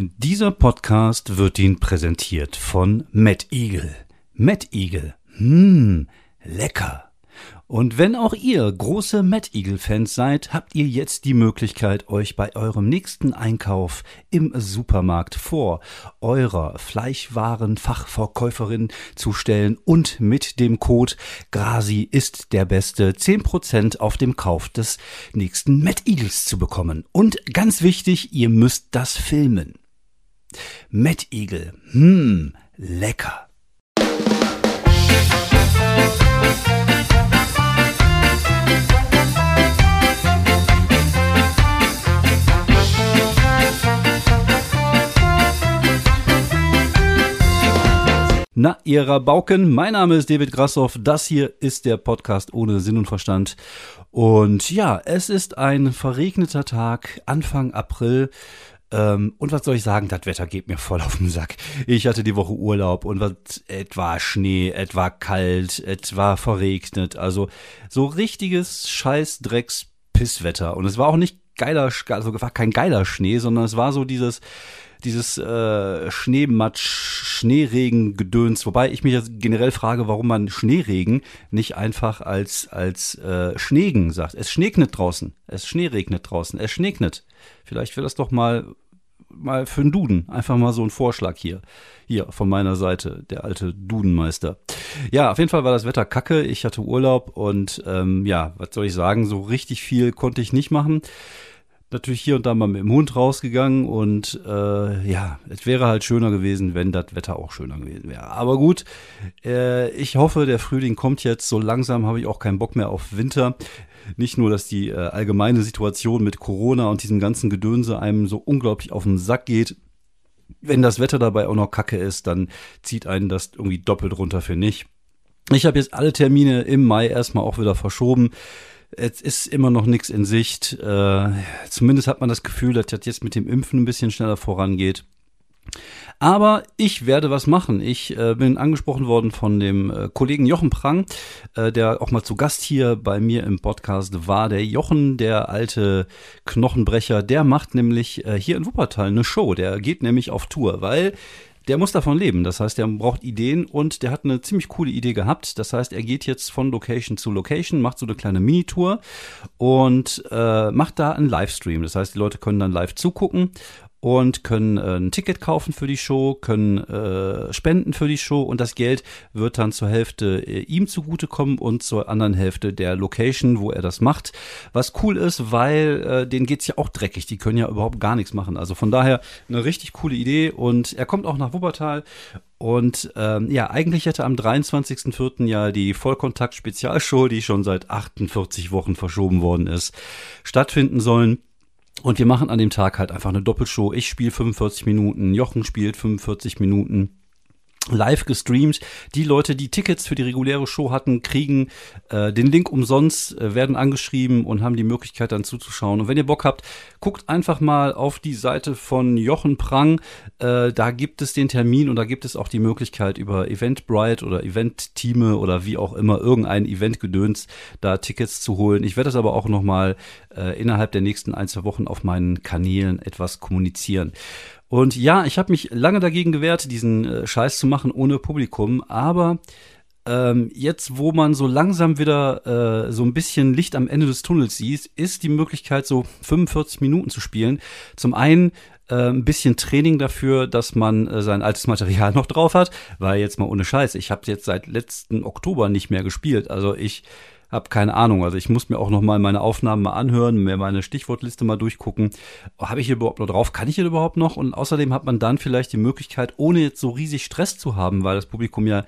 Dieser Podcast wird Ihnen präsentiert von Matt Eagle. Matt Eagle. Hm, lecker. Und wenn auch ihr große Mad Eagle Fans seid, habt ihr jetzt die Möglichkeit, euch bei eurem nächsten Einkauf im Supermarkt vor eurer Fleischwarenfachverkäuferin zu stellen und mit dem Code GRASI ist der beste 10% auf dem Kauf des nächsten Mad Eagles zu bekommen. Und ganz wichtig, ihr müsst das filmen. Mad Eagle, hm, lecker. Na, ihr Rabauken, mein Name ist David Grassoff. Das hier ist der Podcast ohne Sinn und Verstand. Und ja, es ist ein verregneter Tag, Anfang April. Ähm, und was soll ich sagen, das Wetter geht mir voll auf den Sack. Ich hatte die Woche Urlaub und was, etwa Schnee, etwa kalt, etwa verregnet. Also so richtiges Scheiß-Drecks-Pisswetter. Und es war auch nicht geiler, also war kein geiler Schnee, sondern es war so dieses dieses äh, Schneematsch, Schneeregen-Gedöns, wobei ich mich jetzt generell frage, warum man Schneeregen nicht einfach als, als äh, Schneegen sagt. Es schneegnet draußen, es schneeregnet draußen, es schneegnet. Vielleicht wäre das doch mal mal für einen Duden. Einfach mal so ein Vorschlag hier. Hier von meiner Seite, der alte Dudenmeister. Ja, auf jeden Fall war das Wetter kacke. Ich hatte Urlaub und ähm, ja, was soll ich sagen, so richtig viel konnte ich nicht machen natürlich hier und da mal mit dem Hund rausgegangen und äh, ja, es wäre halt schöner gewesen, wenn das Wetter auch schöner gewesen wäre. Aber gut, äh, ich hoffe, der Frühling kommt jetzt. So langsam habe ich auch keinen Bock mehr auf Winter. Nicht nur, dass die äh, allgemeine Situation mit Corona und diesem ganzen Gedönse einem so unglaublich auf den Sack geht. Wenn das Wetter dabei auch noch kacke ist, dann zieht einen das irgendwie doppelt runter, für nicht. Ich habe jetzt alle Termine im Mai erstmal auch wieder verschoben. Es ist immer noch nichts in Sicht. Äh, zumindest hat man das Gefühl, dass das jetzt mit dem Impfen ein bisschen schneller vorangeht. Aber ich werde was machen. Ich äh, bin angesprochen worden von dem äh, Kollegen Jochen Prang, äh, der auch mal zu Gast hier bei mir im Podcast war. Der Jochen, der alte Knochenbrecher, der macht nämlich äh, hier in Wuppertal eine Show. Der geht nämlich auf Tour, weil der muss davon leben. Das heißt, der braucht Ideen und der hat eine ziemlich coole Idee gehabt. Das heißt, er geht jetzt von Location zu Location, macht so eine kleine Minitour und äh, macht da einen Livestream. Das heißt, die Leute können dann live zugucken und können äh, ein Ticket kaufen für die Show, können äh, spenden für die Show und das Geld wird dann zur Hälfte äh, ihm zugutekommen und zur anderen Hälfte der Location, wo er das macht. Was cool ist, weil äh, denen geht's ja auch dreckig, die können ja überhaupt gar nichts machen. Also von daher eine richtig coole Idee und er kommt auch nach Wuppertal und ähm, ja, eigentlich hätte am 23.04. ja die Vollkontakt-Spezialshow, die schon seit 48 Wochen verschoben worden ist, stattfinden sollen. Und wir machen an dem Tag halt einfach eine Doppelshow. Ich spiele 45 Minuten, Jochen spielt 45 Minuten live gestreamt. Die Leute, die Tickets für die reguläre Show hatten, kriegen äh, den Link umsonst, äh, werden angeschrieben und haben die Möglichkeit dann zuzuschauen. Und wenn ihr Bock habt, guckt einfach mal auf die Seite von Jochen Prang. Äh, da gibt es den Termin und da gibt es auch die Möglichkeit über Eventbrite oder Event-Teame oder wie auch immer irgendein Eventgedöns da Tickets zu holen. Ich werde das aber auch nochmal äh, innerhalb der nächsten ein, zwei Wochen auf meinen Kanälen etwas kommunizieren. Und ja, ich habe mich lange dagegen gewehrt, diesen äh, Scheiß zu machen ohne Publikum, aber ähm, jetzt, wo man so langsam wieder äh, so ein bisschen Licht am Ende des Tunnels sieht, ist die Möglichkeit, so 45 Minuten zu spielen. Zum einen äh, ein bisschen Training dafür, dass man äh, sein altes Material noch drauf hat, weil jetzt mal ohne Scheiß, ich habe jetzt seit letzten Oktober nicht mehr gespielt. Also ich hab keine Ahnung. Also ich muss mir auch noch mal meine Aufnahmen mal anhören, mir meine Stichwortliste mal durchgucken. Habe ich hier überhaupt noch drauf? Kann ich hier überhaupt noch? Und außerdem hat man dann vielleicht die Möglichkeit, ohne jetzt so riesig Stress zu haben, weil das Publikum ja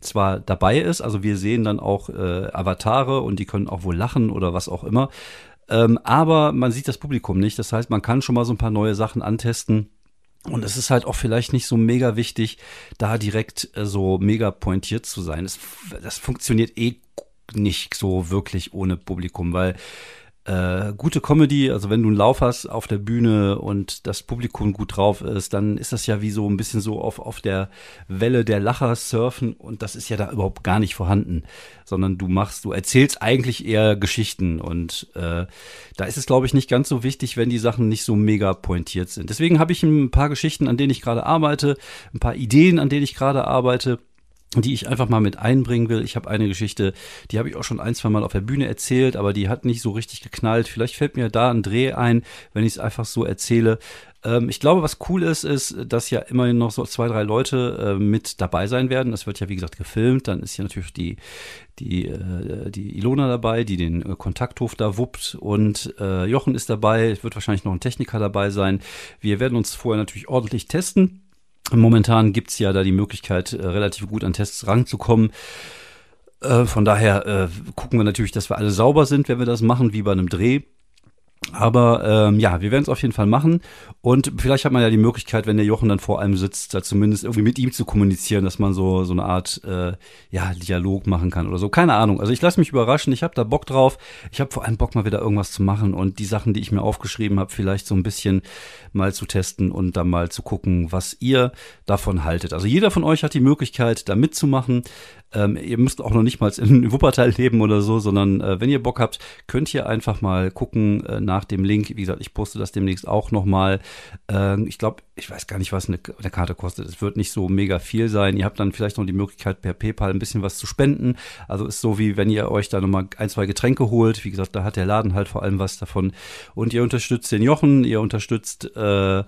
zwar dabei ist, also wir sehen dann auch äh, Avatare und die können auch wohl lachen oder was auch immer. Ähm, aber man sieht das Publikum nicht. Das heißt, man kann schon mal so ein paar neue Sachen antesten. Und es ist halt auch vielleicht nicht so mega wichtig, da direkt äh, so mega pointiert zu sein. Das, das funktioniert eh nicht so wirklich ohne Publikum, weil äh, gute Comedy, also wenn du einen Lauf hast auf der Bühne und das Publikum gut drauf ist, dann ist das ja wie so ein bisschen so auf, auf der Welle der Lacher surfen und das ist ja da überhaupt gar nicht vorhanden, sondern du machst, du erzählst eigentlich eher Geschichten und äh, da ist es, glaube ich, nicht ganz so wichtig, wenn die Sachen nicht so mega pointiert sind. Deswegen habe ich ein paar Geschichten, an denen ich gerade arbeite, ein paar Ideen, an denen ich gerade arbeite die ich einfach mal mit einbringen will. Ich habe eine Geschichte, die habe ich auch schon ein, zwei Mal auf der Bühne erzählt, aber die hat nicht so richtig geknallt. Vielleicht fällt mir da ein Dreh ein, wenn ich es einfach so erzähle. Ähm, ich glaube, was cool ist, ist, dass ja immerhin noch so zwei, drei Leute äh, mit dabei sein werden. Das wird ja, wie gesagt, gefilmt. Dann ist ja natürlich die, die, äh, die Ilona dabei, die den äh, Kontakthof da wuppt und äh, Jochen ist dabei. Es wird wahrscheinlich noch ein Techniker dabei sein. Wir werden uns vorher natürlich ordentlich testen Momentan gibt's ja da die Möglichkeit, äh, relativ gut an Tests ranzukommen. Äh, von daher äh, gucken wir natürlich, dass wir alle sauber sind, wenn wir das machen, wie bei einem Dreh. Aber ähm, ja, wir werden es auf jeden Fall machen. Und vielleicht hat man ja die Möglichkeit, wenn der Jochen dann vor einem sitzt, da zumindest irgendwie mit ihm zu kommunizieren, dass man so so eine Art äh, ja Dialog machen kann oder so. Keine Ahnung. Also ich lasse mich überraschen. Ich habe da Bock drauf. Ich habe vor allem Bock mal wieder irgendwas zu machen und die Sachen, die ich mir aufgeschrieben habe, vielleicht so ein bisschen mal zu testen und dann mal zu gucken, was ihr davon haltet. Also jeder von euch hat die Möglichkeit, da mitzumachen. Ähm, ihr müsst auch noch nicht mal in Wuppertal leben oder so, sondern äh, wenn ihr Bock habt, könnt ihr einfach mal gucken äh, nach dem Link. Wie gesagt, ich poste das demnächst auch nochmal. Äh, ich glaube, ich weiß gar nicht, was eine, eine, Karte kostet. Es wird nicht so mega viel sein. Ihr habt dann vielleicht noch die Möglichkeit, per PayPal ein bisschen was zu spenden. Also ist so wie wenn ihr euch da nochmal ein, zwei Getränke holt. Wie gesagt, da hat der Laden halt vor allem was davon. Und ihr unterstützt den Jochen, ihr unterstützt äh,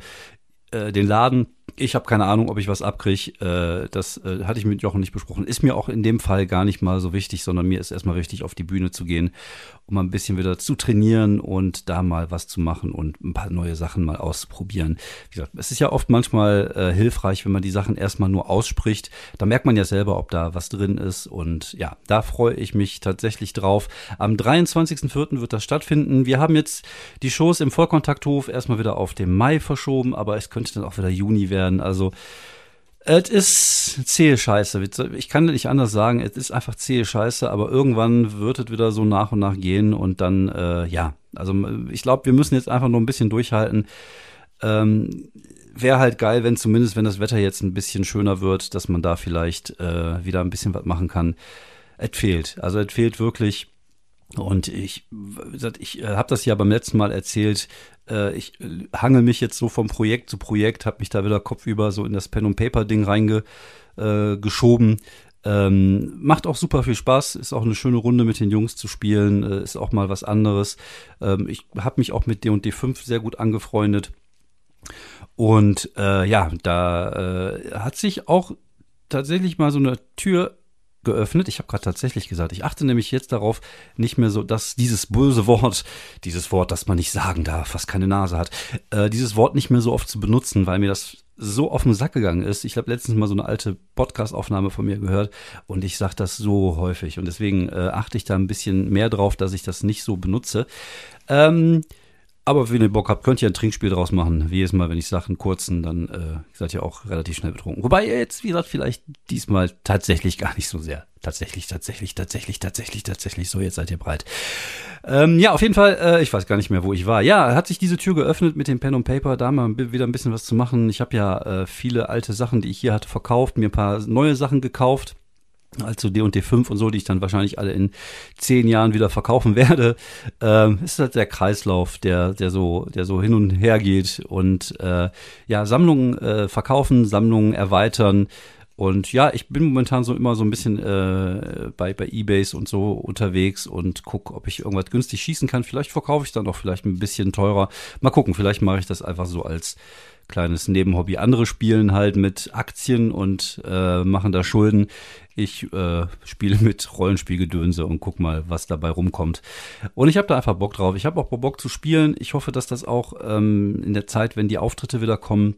äh, den Laden ich habe keine Ahnung, ob ich was abkriege. Äh, das äh, hatte ich mit Jochen nicht besprochen. Ist mir auch in dem Fall gar nicht mal so wichtig, sondern mir ist erstmal wichtig, auf die Bühne zu gehen, um ein bisschen wieder zu trainieren und da mal was zu machen und ein paar neue Sachen mal auszuprobieren. Wie gesagt, es ist ja oft manchmal äh, hilfreich, wenn man die Sachen erstmal nur ausspricht. Da merkt man ja selber, ob da was drin ist. Und ja, da freue ich mich tatsächlich drauf. Am 23.04. wird das stattfinden. Wir haben jetzt die Shows im Vollkontakthof erstmal wieder auf den Mai verschoben, aber es könnte dann auch wieder Juni werden werden. Also, es ist zähe Scheiße. Ich kann nicht anders sagen. Es ist einfach zähe Scheiße, aber irgendwann wird es wieder so nach und nach gehen und dann, äh, ja. Also, ich glaube, wir müssen jetzt einfach nur ein bisschen durchhalten. Ähm, Wäre halt geil, wenn zumindest, wenn das Wetter jetzt ein bisschen schöner wird, dass man da vielleicht äh, wieder ein bisschen was machen kann. Es fehlt. Also, es fehlt wirklich. Und ich, ich äh, habe das ja beim letzten Mal erzählt, äh, ich äh, hangel mich jetzt so vom Projekt zu Projekt, habe mich da wieder kopfüber so in das Pen und Paper Ding reingeschoben. Äh, ähm, macht auch super viel Spaß, ist auch eine schöne Runde mit den Jungs zu spielen, ist auch mal was anderes. Ähm, ich habe mich auch mit D&D 5 sehr gut angefreundet. Und äh, ja, da äh, hat sich auch tatsächlich mal so eine Tür geöffnet. Ich habe gerade tatsächlich gesagt, ich achte nämlich jetzt darauf, nicht mehr so, dass dieses böse Wort, dieses Wort, das man nicht sagen darf, was keine Nase hat, äh, dieses Wort nicht mehr so oft zu benutzen, weil mir das so auf den Sack gegangen ist. Ich habe letztens mal so eine alte Podcast-Aufnahme von mir gehört und ich sage das so häufig und deswegen äh, achte ich da ein bisschen mehr drauf, dass ich das nicht so benutze. Ähm, aber wenn ihr Bock habt, könnt ihr ein Trinkspiel draus machen. Wie jedes Mal, wenn ich sage einen kurzen, dann äh, seid ihr auch relativ schnell betrunken. Wobei jetzt, wie gesagt, vielleicht diesmal tatsächlich gar nicht so sehr. Tatsächlich, tatsächlich, tatsächlich, tatsächlich, tatsächlich. So, jetzt seid ihr breit. Ähm, ja, auf jeden Fall, äh, ich weiß gar nicht mehr, wo ich war. Ja, hat sich diese Tür geöffnet mit dem Pen und Paper, da mal wieder ein bisschen was zu machen. Ich habe ja äh, viele alte Sachen, die ich hier hatte, verkauft, mir ein paar neue Sachen gekauft also D und D5 und so, die ich dann wahrscheinlich alle in zehn Jahren wieder verkaufen werde, ähm, ist halt der Kreislauf, der, der so, der so hin und her geht und äh, ja, Sammlungen äh, verkaufen, Sammlungen erweitern. Und ja, ich bin momentan so immer so ein bisschen äh, bei, bei Ebays und so unterwegs und guck, ob ich irgendwas günstig schießen kann. Vielleicht verkaufe ich dann auch vielleicht ein bisschen teurer. Mal gucken, vielleicht mache ich das einfach so als kleines Nebenhobby. Andere spielen halt mit Aktien und äh, machen da Schulden. Ich äh, spiele mit Rollenspielgedönse und guck mal, was dabei rumkommt. Und ich habe da einfach Bock drauf. Ich habe auch Bock zu spielen. Ich hoffe, dass das auch ähm, in der Zeit, wenn die Auftritte wieder kommen,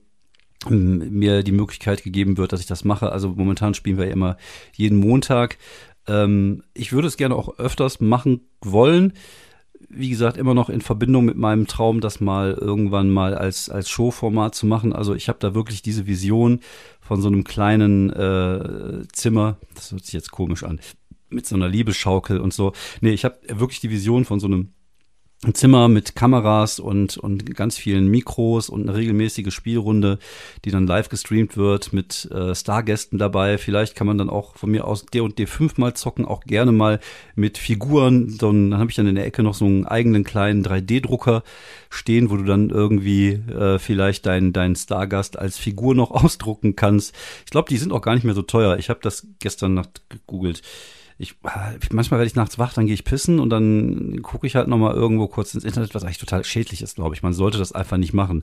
mir die Möglichkeit gegeben wird, dass ich das mache. Also momentan spielen wir ja immer jeden Montag. Ähm, ich würde es gerne auch öfters machen wollen wie gesagt, immer noch in Verbindung mit meinem Traum, das mal irgendwann mal als, als Showformat zu machen. Also ich habe da wirklich diese Vision von so einem kleinen äh, Zimmer, das hört sich jetzt komisch an, mit so einer Liebesschaukel und so. Nee, ich habe wirklich die Vision von so einem ein Zimmer mit Kameras und, und ganz vielen Mikros und eine regelmäßige Spielrunde, die dann live gestreamt wird mit äh, Stargästen dabei. Vielleicht kann man dann auch von mir aus D und D5 mal zocken, auch gerne mal mit Figuren. Dann habe ich dann in der Ecke noch so einen eigenen kleinen 3D-Drucker stehen, wo du dann irgendwie äh, vielleicht deinen dein Stargast als Figur noch ausdrucken kannst. Ich glaube, die sind auch gar nicht mehr so teuer. Ich habe das gestern Nacht gegoogelt ich, manchmal werde ich nachts wach, dann gehe ich pissen und dann gucke ich halt nochmal irgendwo kurz ins Internet, was eigentlich total schädlich ist, glaube ich. Man sollte das einfach nicht machen.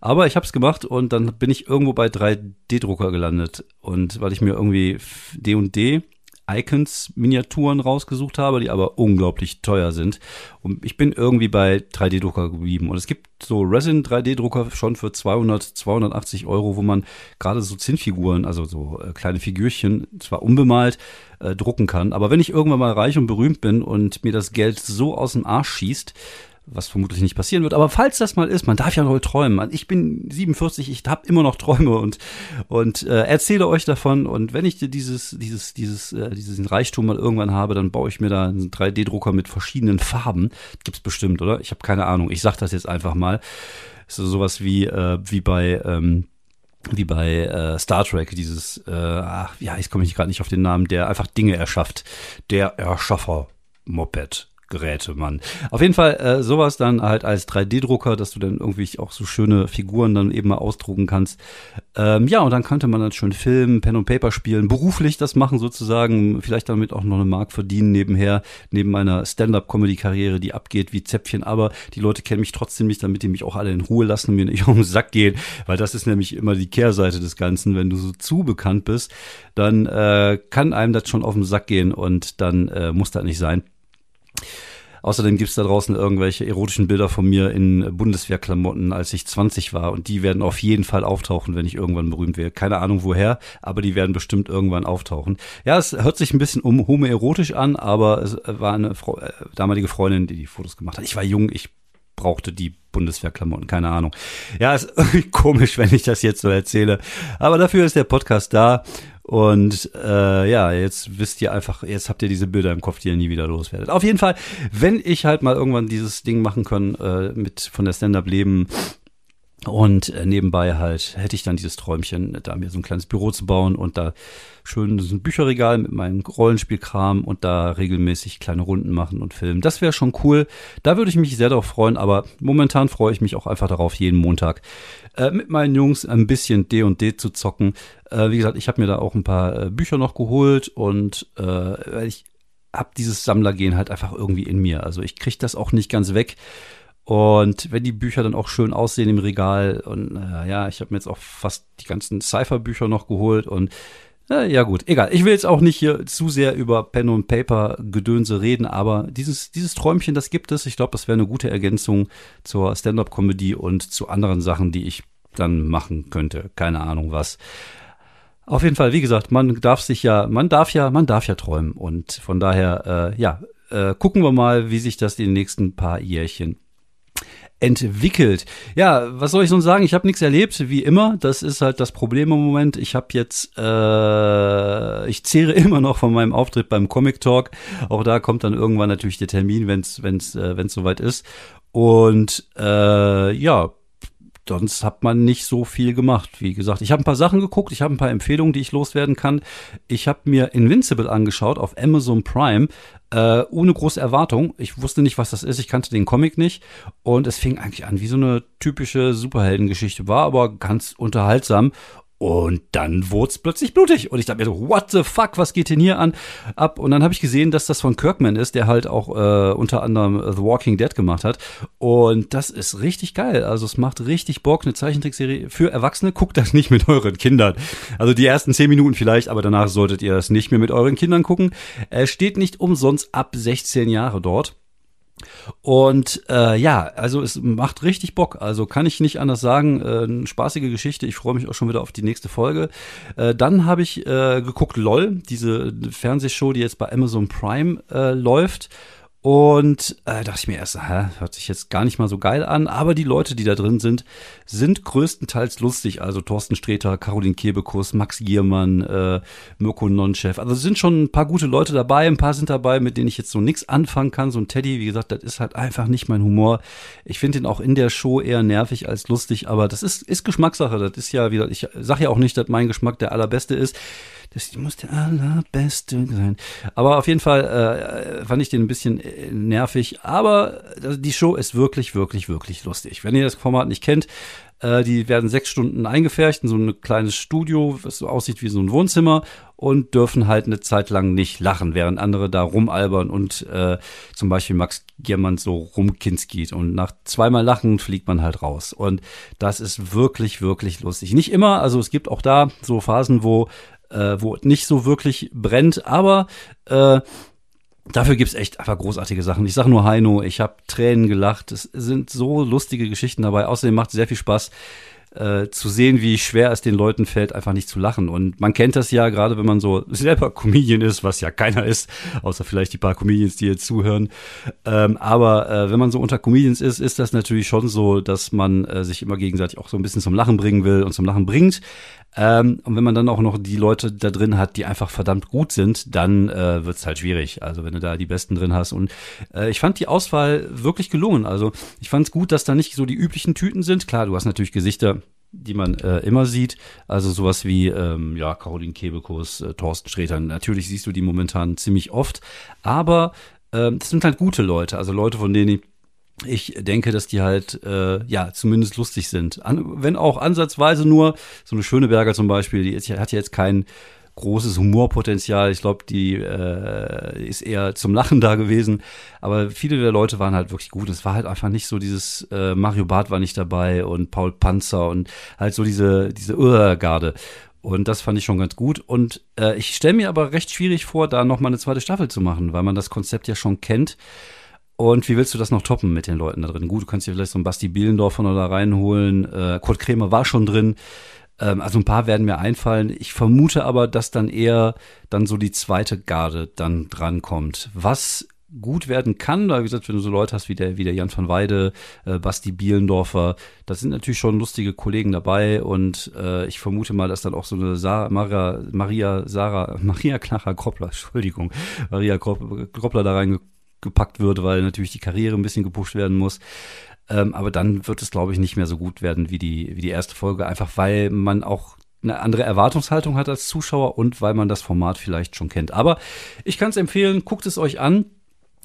Aber ich habe es gemacht und dann bin ich irgendwo bei 3D-Drucker gelandet. Und weil ich mir irgendwie D und D Icons-Miniaturen rausgesucht habe, die aber unglaublich teuer sind. Und ich bin irgendwie bei 3D-Drucker geblieben. Und es gibt so Resin 3D-Drucker schon für 200, 280 Euro, wo man gerade so Zinnfiguren, also so äh, kleine Figürchen, zwar unbemalt, äh, drucken kann. Aber wenn ich irgendwann mal reich und berühmt bin und mir das Geld so aus dem Arsch schießt, was vermutlich nicht passieren wird. Aber falls das mal ist, man darf ja noch träumen. Ich bin 47, ich habe immer noch Träume und und äh, erzähle euch davon. Und wenn ich dieses dieses dieses äh, diesen Reichtum mal irgendwann habe, dann baue ich mir da einen 3D-Drucker mit verschiedenen Farben. Gibt's bestimmt, oder? Ich habe keine Ahnung. Ich sag das jetzt einfach mal. So sowas wie äh, wie bei ähm, wie bei äh, Star Trek, dieses, äh, ach, ja, ich komme gerade nicht auf den Namen, der einfach Dinge erschafft. Der Erschaffer Moped. Geräte, Mann. Auf jeden Fall äh, sowas dann halt als 3D-Drucker, dass du dann irgendwie auch so schöne Figuren dann eben mal ausdrucken kannst. Ähm, ja, und dann könnte man dann schön filmen, Pen und Paper spielen, beruflich das machen sozusagen, vielleicht damit auch noch eine Mark verdienen nebenher, neben meiner Stand-up-Comedy-Karriere, die abgeht wie Zäpfchen. Aber die Leute kennen mich trotzdem nicht, damit die mich auch alle in Ruhe lassen, mir nicht um den Sack gehen, weil das ist nämlich immer die Kehrseite des Ganzen. Wenn du so zu bekannt bist, dann äh, kann einem das schon auf den Sack gehen und dann äh, muss das nicht sein. Außerdem gibt's da draußen irgendwelche erotischen Bilder von mir in Bundeswehrklamotten, als ich 20 war. Und die werden auf jeden Fall auftauchen, wenn ich irgendwann berühmt werde. Keine Ahnung woher, aber die werden bestimmt irgendwann auftauchen. Ja, es hört sich ein bisschen um homoerotisch an, aber es war eine Frau, äh, damalige Freundin, die die Fotos gemacht hat. Ich war jung, ich brauchte die Bundeswehrklamotten, keine Ahnung. Ja, ist irgendwie komisch, wenn ich das jetzt so erzähle. Aber dafür ist der Podcast da. Und äh, ja, jetzt wisst ihr einfach, jetzt habt ihr diese Bilder im Kopf, die ihr nie wieder loswerdet. Auf jeden Fall, wenn ich halt mal irgendwann dieses Ding machen kann, äh, mit von der Stand-up leben und äh, nebenbei halt hätte ich dann dieses Träumchen, da mir so ein kleines Büro zu bauen und da schön so ein Bücherregal mit meinem Rollenspielkram und da regelmäßig kleine Runden machen und filmen. Das wäre schon cool. Da würde ich mich sehr darauf freuen, aber momentan freue ich mich auch einfach darauf, jeden Montag äh, mit meinen Jungs ein bisschen D und D zu zocken. Äh, wie gesagt, ich habe mir da auch ein paar äh, Bücher noch geholt und äh, ich habe dieses Sammlergehen halt einfach irgendwie in mir. Also ich kriege das auch nicht ganz weg. Und wenn die Bücher dann auch schön aussehen im Regal und äh, ja, ich habe mir jetzt auch fast die ganzen Cypher-Bücher noch geholt und äh, ja gut, egal. Ich will jetzt auch nicht hier zu sehr über Pen und Paper Gedönse reden, aber dieses dieses Träumchen, das gibt es. Ich glaube, das wäre eine gute Ergänzung zur Stand-up-Comedy und zu anderen Sachen, die ich dann machen könnte. Keine Ahnung was. Auf jeden Fall, wie gesagt, man darf sich ja, man darf ja, man darf ja träumen und von daher, äh, ja, äh, gucken wir mal, wie sich das die nächsten paar Jährchen entwickelt. Ja, was soll ich sonst sagen? Ich habe nichts erlebt, wie immer. Das ist halt das Problem im Moment. Ich habe jetzt, äh, ich zehre immer noch von meinem Auftritt beim Comic Talk. Auch da kommt dann irgendwann natürlich der Termin, wenn es wenn's, äh, wenn's soweit ist. Und äh, ja, sonst hat man nicht so viel gemacht. Wie gesagt, ich habe ein paar Sachen geguckt, ich habe ein paar Empfehlungen, die ich loswerden kann. Ich habe mir Invincible angeschaut auf Amazon Prime, äh, ohne große Erwartung. Ich wusste nicht, was das ist, ich kannte den Comic nicht und es fing eigentlich an wie so eine typische Superheldengeschichte, war aber ganz unterhaltsam und dann wurde es plötzlich blutig. Und ich dachte mir so, what the fuck, was geht denn hier an? Ab. Und dann habe ich gesehen, dass das von Kirkman ist, der halt auch äh, unter anderem The Walking Dead gemacht hat. Und das ist richtig geil. Also es macht richtig Bock, eine Zeichentrickserie für Erwachsene. Guckt das nicht mit euren Kindern. Also die ersten zehn Minuten vielleicht, aber danach solltet ihr das nicht mehr mit euren Kindern gucken. Er steht nicht umsonst ab 16 Jahre dort. Und äh, ja, also es macht richtig Bock. Also kann ich nicht anders sagen. Äh, eine spaßige Geschichte. Ich freue mich auch schon wieder auf die nächste Folge. Äh, dann habe ich äh, geguckt LOL, diese Fernsehshow, die jetzt bei Amazon Prime äh, läuft. Und äh, dachte ich mir erst, hä, hört sich jetzt gar nicht mal so geil an, aber die Leute, die da drin sind, sind größtenteils lustig. Also Thorsten Sträter, Caroline Kebekus, Max Giermann, äh, Mirko Nonchef. Also sind schon ein paar gute Leute dabei, ein paar sind dabei, mit denen ich jetzt so nichts anfangen kann. So ein Teddy, wie gesagt, das ist halt einfach nicht mein Humor. Ich finde ihn auch in der Show eher nervig als lustig, aber das ist, ist Geschmackssache. Das ist ja wieder, ich sage ja auch nicht, dass mein Geschmack der allerbeste ist. Das muss der allerbeste sein. Aber auf jeden Fall äh, fand ich den ein bisschen äh, nervig. Aber die Show ist wirklich, wirklich, wirklich lustig. Wenn ihr das Format nicht kennt, äh, die werden sechs Stunden eingefärcht in so ein kleines Studio, was so aussieht wie so ein Wohnzimmer und dürfen halt eine Zeit lang nicht lachen, während andere da rumalbern und äh, zum Beispiel Max Giermann so rumkinskiet. Und nach zweimal Lachen fliegt man halt raus. Und das ist wirklich, wirklich lustig. Nicht immer, also es gibt auch da so Phasen, wo äh, wo nicht so wirklich brennt, aber äh, Dafür gibt's echt einfach großartige Sachen. Ich sag nur Heino, ich habe Tränen gelacht. Es sind so lustige Geschichten dabei. Außerdem macht sehr viel Spaß, äh, zu sehen, wie schwer es den Leuten fällt, einfach nicht zu lachen. Und man kennt das ja, gerade wenn man so selber Comedian ist, was ja keiner ist, außer vielleicht die paar Comedians, die jetzt zuhören. Ähm, aber äh, wenn man so unter Comedians ist, ist das natürlich schon so, dass man äh, sich immer gegenseitig auch so ein bisschen zum Lachen bringen will und zum Lachen bringt. Ähm, und wenn man dann auch noch die Leute da drin hat, die einfach verdammt gut sind, dann äh, wird es halt schwierig. Also wenn du da die Besten drin hast. Und äh, ich fand die Auswahl wirklich gelungen. Also ich fand es gut, dass da nicht so die üblichen Tüten sind. Klar, du hast natürlich Gesichter, die man äh, immer sieht. Also sowas wie ähm, ja, Caroline Kebekus, äh, Thorsten Sträter. Natürlich siehst du die momentan ziemlich oft. Aber äh, das sind halt gute Leute. Also Leute, von denen ich ich denke, dass die halt äh, ja zumindest lustig sind. An, wenn auch ansatzweise nur, so eine Schöneberger zum Beispiel, die ist, hat jetzt kein großes Humorpotenzial. Ich glaube, die äh, ist eher zum Lachen da gewesen. Aber viele der Leute waren halt wirklich gut. Es war halt einfach nicht so dieses äh, Mario Barth war nicht dabei und Paul Panzer und halt so diese diese Urgarde. Und das fand ich schon ganz gut. Und äh, ich stelle mir aber recht schwierig vor, da noch mal eine zweite Staffel zu machen, weil man das Konzept ja schon kennt. Und wie willst du das noch toppen mit den Leuten da drin? Gut, du kannst dir vielleicht so einen Basti Bielendorf von da reinholen. Äh, Kurt Kremer war schon drin. Ähm, also ein paar werden mir einfallen. Ich vermute aber, dass dann eher dann so die zweite Garde dann drankommt. Was gut werden kann, weil wie gesagt, wenn du so Leute hast wie der, wie der Jan van Weide, äh, Basti Bielendorfer, da sind natürlich schon lustige Kollegen dabei und äh, ich vermute mal, dass dann auch so eine Sa Maria, Maria, Sarah, Maria Knacher Kroppler, Entschuldigung, Maria Kroppler da reingekommen gepackt wird, weil natürlich die Karriere ein bisschen gepusht werden muss. Ähm, aber dann wird es, glaube ich, nicht mehr so gut werden wie die, wie die erste Folge, einfach weil man auch eine andere Erwartungshaltung hat als Zuschauer und weil man das Format vielleicht schon kennt. Aber ich kann es empfehlen, guckt es euch an.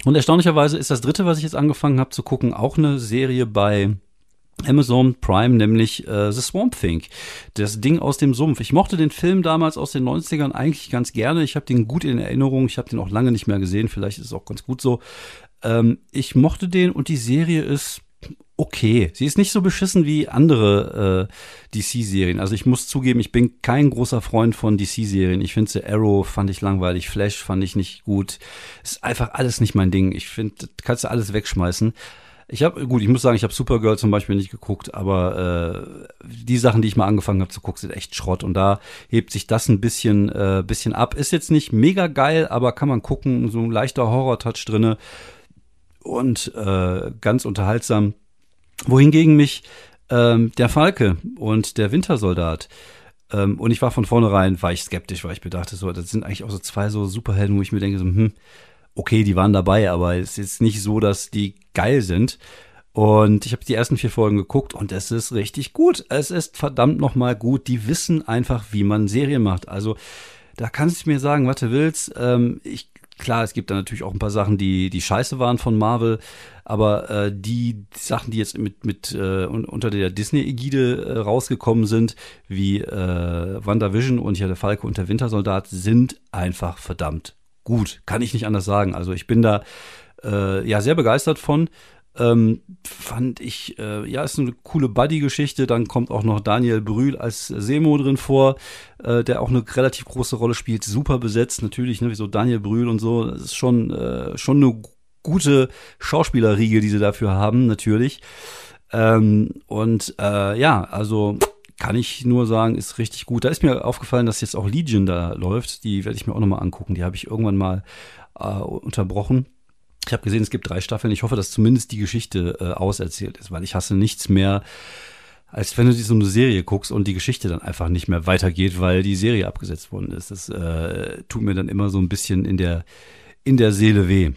Und erstaunlicherweise ist das dritte, was ich jetzt angefangen habe zu gucken, auch eine Serie bei Amazon Prime, nämlich äh, The Swamp Thing, das Ding aus dem Sumpf. Ich mochte den Film damals aus den 90ern eigentlich ganz gerne. Ich habe den gut in Erinnerung. Ich habe den auch lange nicht mehr gesehen. Vielleicht ist es auch ganz gut so. Ähm, ich mochte den und die Serie ist okay. Sie ist nicht so beschissen wie andere äh, DC-Serien. Also ich muss zugeben, ich bin kein großer Freund von DC-Serien. Ich finde The Arrow fand ich langweilig, Flash fand ich nicht gut. Ist einfach alles nicht mein Ding. Ich finde, kannst du alles wegschmeißen. Ich habe, gut, ich muss sagen, ich habe Supergirl zum Beispiel nicht geguckt, aber äh, die Sachen, die ich mal angefangen habe zu gucken, sind echt Schrott. Und da hebt sich das ein bisschen, äh, bisschen ab. Ist jetzt nicht mega geil, aber kann man gucken, so ein leichter Horror-Touch drinne und äh, ganz unterhaltsam. Wohingegen mich ähm, der Falke und der Wintersoldat ähm, und ich war von vornherein, war ich skeptisch, weil ich bedachte, so, das sind eigentlich auch so zwei so Superhelden, wo ich mir denke, so, hm, okay, die waren dabei, aber es ist nicht so, dass die geil sind. Und ich habe die ersten vier Folgen geguckt und es ist richtig gut. Es ist verdammt nochmal gut. Die wissen einfach, wie man Serien macht. Also da kannst du mir sagen, was du willst. Ähm, ich, klar, es gibt da natürlich auch ein paar Sachen, die, die scheiße waren von Marvel. Aber äh, die Sachen, die jetzt mit, mit äh, unter der Disney-Ägide äh, rausgekommen sind, wie äh, WandaVision und ja der Falke und der Wintersoldat, sind einfach verdammt gut. Kann ich nicht anders sagen. Also ich bin da äh, ja sehr begeistert von. Ähm, fand ich, äh, ja, ist eine coole Buddy-Geschichte. Dann kommt auch noch Daniel Brühl als Semo drin vor, äh, der auch eine relativ große Rolle spielt. Super besetzt, natürlich, ne, wie so Daniel Brühl und so. Das ist schon, äh, schon eine gute Schauspielerriege, die sie dafür haben, natürlich. Ähm, und äh, ja, also kann ich nur sagen, ist richtig gut. Da ist mir aufgefallen, dass jetzt auch Legion da läuft. Die werde ich mir auch nochmal angucken. Die habe ich irgendwann mal äh, unterbrochen. Ich habe gesehen, es gibt drei Staffeln. Ich hoffe, dass zumindest die Geschichte äh, auserzählt ist, weil ich hasse nichts mehr, als wenn du so eine Serie guckst und die Geschichte dann einfach nicht mehr weitergeht, weil die Serie abgesetzt worden ist. Das äh, tut mir dann immer so ein bisschen in der, in der Seele weh.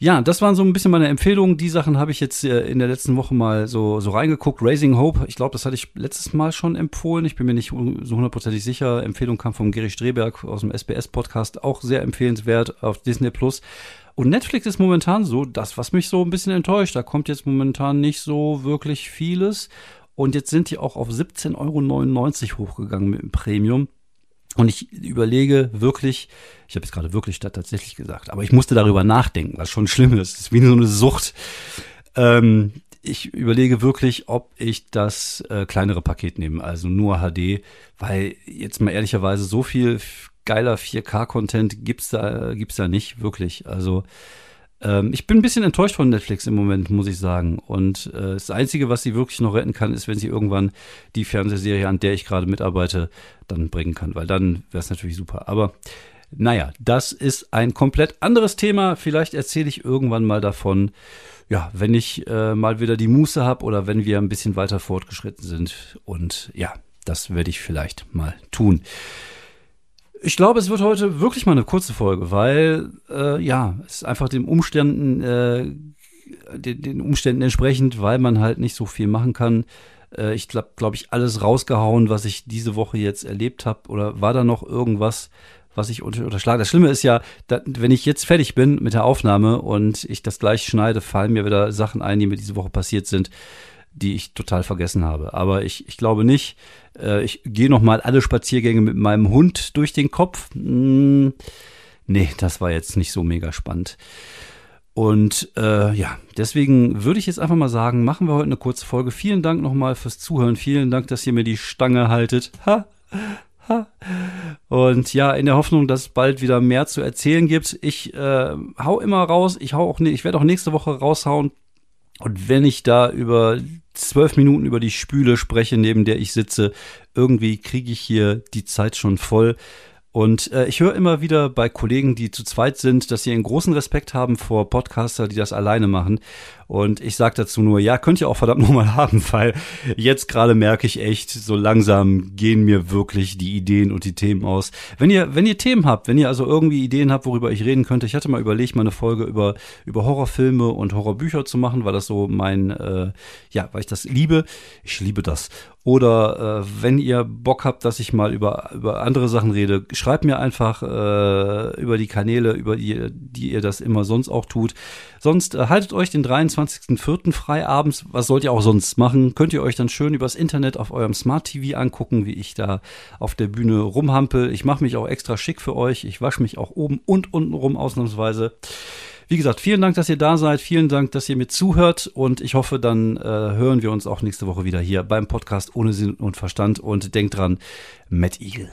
Ja, das waren so ein bisschen meine Empfehlungen. Die Sachen habe ich jetzt äh, in der letzten Woche mal so, so reingeguckt. Raising Hope, ich glaube, das hatte ich letztes Mal schon empfohlen. Ich bin mir nicht so hundertprozentig sicher. Empfehlung kam vom Gary Streberg aus dem SBS-Podcast. Auch sehr empfehlenswert auf Disney Plus. Und Netflix ist momentan so, das, was mich so ein bisschen enttäuscht. Da kommt jetzt momentan nicht so wirklich vieles. Und jetzt sind die auch auf 17,99 Euro hochgegangen mit dem Premium. Und ich überlege wirklich, ich habe jetzt gerade wirklich statt tatsächlich gesagt, aber ich musste darüber nachdenken, was schon schlimm ist. Es ist wie so eine Sucht. Ähm, ich überlege wirklich, ob ich das äh, kleinere Paket nehme, also nur HD, weil jetzt mal ehrlicherweise so viel geiler 4K-Content gibt's da, gibt's da nicht wirklich. Also ähm, ich bin ein bisschen enttäuscht von Netflix im Moment, muss ich sagen. Und äh, das Einzige, was sie wirklich noch retten kann, ist, wenn sie irgendwann die Fernsehserie, an der ich gerade mitarbeite, dann bringen kann, weil dann wäre es natürlich super. Aber naja, das ist ein komplett anderes Thema. Vielleicht erzähle ich irgendwann mal davon, ja, wenn ich äh, mal wieder die Muße habe oder wenn wir ein bisschen weiter fortgeschritten sind. Und ja, das werde ich vielleicht mal tun. Ich glaube, es wird heute wirklich mal eine kurze Folge, weil äh, ja, es ist einfach den Umständen, äh, den, den Umständen entsprechend, weil man halt nicht so viel machen kann. Äh, ich glaube, glaube ich, alles rausgehauen, was ich diese Woche jetzt erlebt habe. Oder war da noch irgendwas, was ich unter, unterschlage? Das Schlimme ist ja, da, wenn ich jetzt fertig bin mit der Aufnahme und ich das gleich schneide, fallen mir wieder Sachen ein, die mir diese Woche passiert sind die ich total vergessen habe. Aber ich, ich glaube nicht. Äh, ich gehe noch mal alle Spaziergänge mit meinem Hund durch den Kopf. Hm, nee, das war jetzt nicht so mega spannend. Und äh, ja, deswegen würde ich jetzt einfach mal sagen, machen wir heute eine kurze Folge. Vielen Dank nochmal fürs Zuhören. Vielen Dank, dass ihr mir die Stange haltet. Ha, ha. Und ja, in der Hoffnung, dass es bald wieder mehr zu erzählen gibt. Ich äh, hau immer raus. Ich hau auch, ich werde auch nächste Woche raushauen. Und wenn ich da über zwölf Minuten über die Spüle spreche, neben der ich sitze, irgendwie kriege ich hier die Zeit schon voll. Und äh, ich höre immer wieder bei Kollegen, die zu zweit sind, dass sie einen großen Respekt haben vor Podcaster, die das alleine machen. Und ich sage dazu nur, ja, könnt ihr auch verdammt nochmal haben, weil jetzt gerade merke ich echt, so langsam gehen mir wirklich die Ideen und die Themen aus. Wenn ihr, wenn ihr Themen habt, wenn ihr also irgendwie Ideen habt, worüber ich reden könnte, ich hatte mal überlegt, mal eine Folge über, über Horrorfilme und Horrorbücher zu machen, weil das so mein, äh, ja, weil ich das liebe. Ich liebe das. Oder äh, wenn ihr Bock habt, dass ich mal über, über andere Sachen rede, schreibt mir einfach äh, über die Kanäle, über die, die ihr das immer sonst auch tut. Sonst äh, haltet euch den 23.04. frei abends. Was sollt ihr auch sonst machen? Könnt ihr euch dann schön übers Internet auf eurem Smart TV angucken, wie ich da auf der Bühne rumhampel. Ich mache mich auch extra schick für euch. Ich wasche mich auch oben und unten rum ausnahmsweise. Wie gesagt, vielen Dank, dass ihr da seid. Vielen Dank, dass ihr mir zuhört. Und ich hoffe, dann äh, hören wir uns auch nächste Woche wieder hier beim Podcast ohne Sinn und Verstand. Und denkt dran, Matt Eagle.